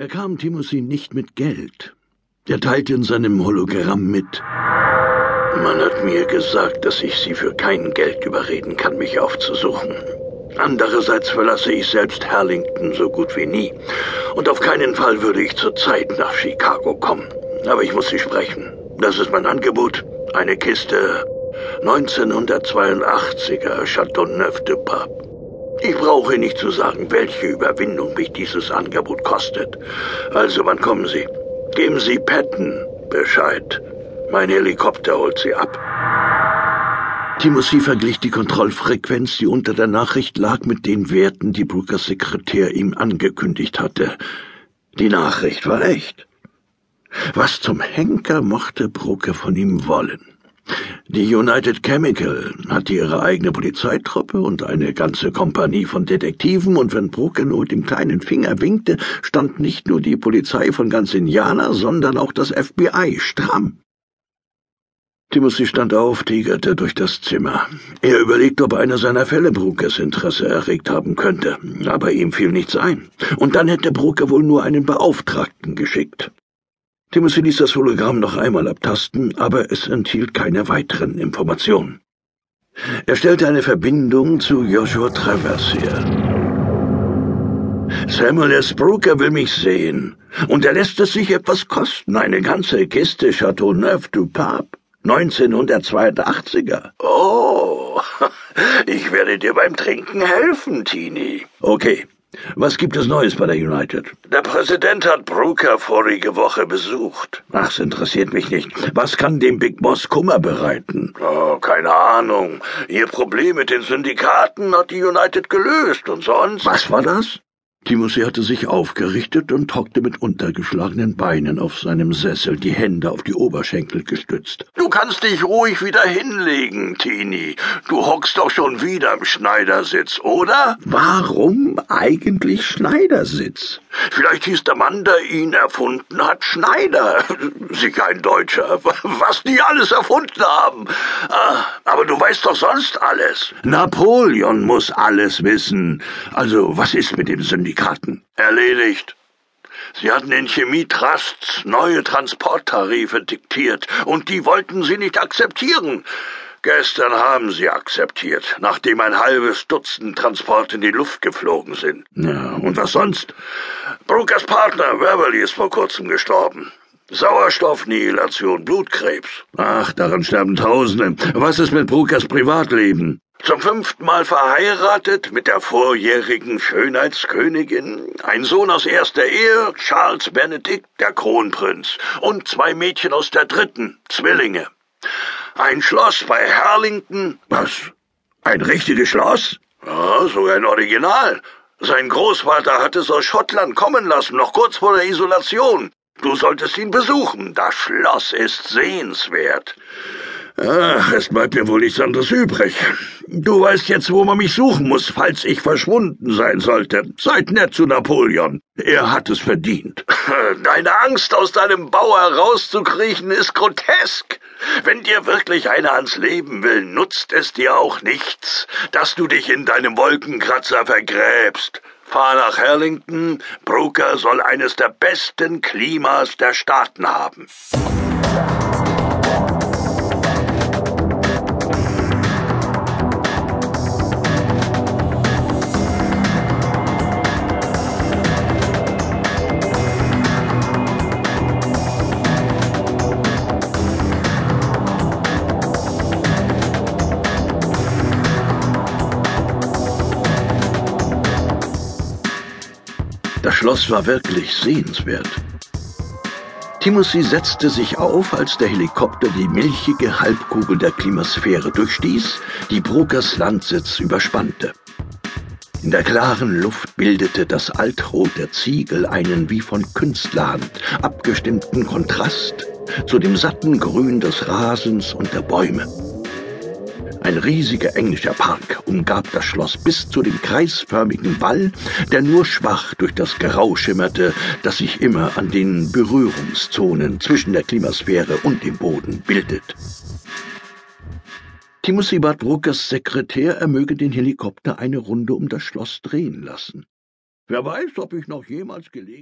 Er kam Timothy nicht mit Geld. Er teilte in seinem Hologramm mit. Man hat mir gesagt, dass ich Sie für kein Geld überreden kann, mich aufzusuchen. Andererseits verlasse ich selbst Harlington so gut wie nie. Und auf keinen Fall würde ich zurzeit nach Chicago kommen. Aber ich muss Sie sprechen. Das ist mein Angebot. Eine Kiste 1982er Chateauneuf de Pape. Ich brauche nicht zu sagen, welche Überwindung mich dieses Angebot kostet. Also, wann kommen Sie? Geben Sie Patton Bescheid. Mein Helikopter holt Sie ab. Timothy verglich die Kontrollfrequenz, die unter der Nachricht lag, mit den Werten, die Brookers Sekretär ihm angekündigt hatte. Die Nachricht war echt. Was zum Henker mochte Brooker von ihm wollen? Die United Chemical hatte ihre eigene Polizeitruppe und eine ganze Kompanie von Detektiven, und wenn Brooke nur mit dem kleinen Finger winkte, stand nicht nur die Polizei von ganz Indiana, sondern auch das FBI stramm. Timothy stand auf, tigerte durch das Zimmer. Er überlegte, ob einer seiner Fälle Brokers Interesse erregt haben könnte, aber ihm fiel nichts ein. Und dann hätte Broker wohl nur einen Beauftragten geschickt. Timothy ließ das Hologramm noch einmal abtasten, aber es enthielt keine weiteren Informationen. Er stellte eine Verbindung zu Joshua Travers her. Samuel S. Brooker will mich sehen, und er lässt es sich etwas kosten, eine ganze Kiste Chateauneuf du Pape. 1982er. Oh, ich werde dir beim Trinken helfen, Tini. Okay, was gibt es Neues bei der United? Der Präsident hat Brooker vorige Woche besucht. Ach, es interessiert mich nicht. Was kann dem Big Boss Kummer bereiten? Oh, keine Ahnung. Ihr Problem mit den Syndikaten hat die United gelöst und sonst. Was war das? Timothy hatte sich aufgerichtet und hockte mit untergeschlagenen Beinen auf seinem Sessel, die Hände auf die Oberschenkel gestützt. Du kannst dich ruhig wieder hinlegen, Tini. Du hockst doch schon wieder im Schneidersitz, oder? Warum eigentlich Schneidersitz? Vielleicht hieß der Mann, der ihn erfunden hat, Schneider. Sicher ein Deutscher. Was die alles erfunden haben. Ah, aber du weißt doch sonst alles. Napoleon muss alles wissen. Also, was ist mit dem Syndikaten? Erledigt. Sie hatten den Chemietrusts neue Transporttarife diktiert, und die wollten sie nicht akzeptieren. Gestern haben sie akzeptiert, nachdem ein halbes Dutzend Transporte in die Luft geflogen sind. Ja, und was sonst? Brookers Partner, Beverly, ist vor kurzem gestorben. Sauerstoffnihilation, Blutkrebs. Ach, daran sterben Tausende. Was ist mit Brookers Privatleben? Zum fünften Mal verheiratet mit der vorjährigen Schönheitskönigin, ein Sohn aus erster Ehe, Charles Benedict, der Kronprinz, und zwei Mädchen aus der dritten, Zwillinge. Ein Schloss bei Harlington. Was? Ein richtiges Schloss? Ja, sogar ein Original. Sein Großvater hat es aus Schottland kommen lassen, noch kurz vor der Isolation. Du solltest ihn besuchen. Das Schloss ist sehenswert. Ach, es bleibt mir wohl nichts anderes übrig. Du weißt jetzt, wo man mich suchen muss, falls ich verschwunden sein sollte. Seid nett zu Napoleon. Er hat es verdient. Deine Angst, aus deinem Bau herauszukriechen, ist grotesk. Wenn dir wirklich einer ans Leben will, nutzt es dir auch nichts, dass du dich in deinem Wolkenkratzer vergräbst. Fahr nach Harlington. Brooker soll eines der besten Klimas der Staaten haben. Das Schloss war wirklich sehenswert. Timothy setzte sich auf, als der Helikopter die milchige Halbkugel der Klimasphäre durchstieß, die Brokers Landsitz überspannte. In der klaren Luft bildete das Altrot der Ziegel einen wie von Künstlerhand abgestimmten Kontrast zu dem satten Grün des Rasens und der Bäume. Ein riesiger englischer Park umgab das Schloss bis zu dem kreisförmigen Wall, der nur schwach durch das Grau schimmerte, das sich immer an den Berührungszonen zwischen der Klimasphäre und dem Boden bildet. Timothy bat Brokers Sekretär, er möge den Helikopter eine Runde um das Schloss drehen lassen. Wer weiß, ob ich noch jemals Gelegenheit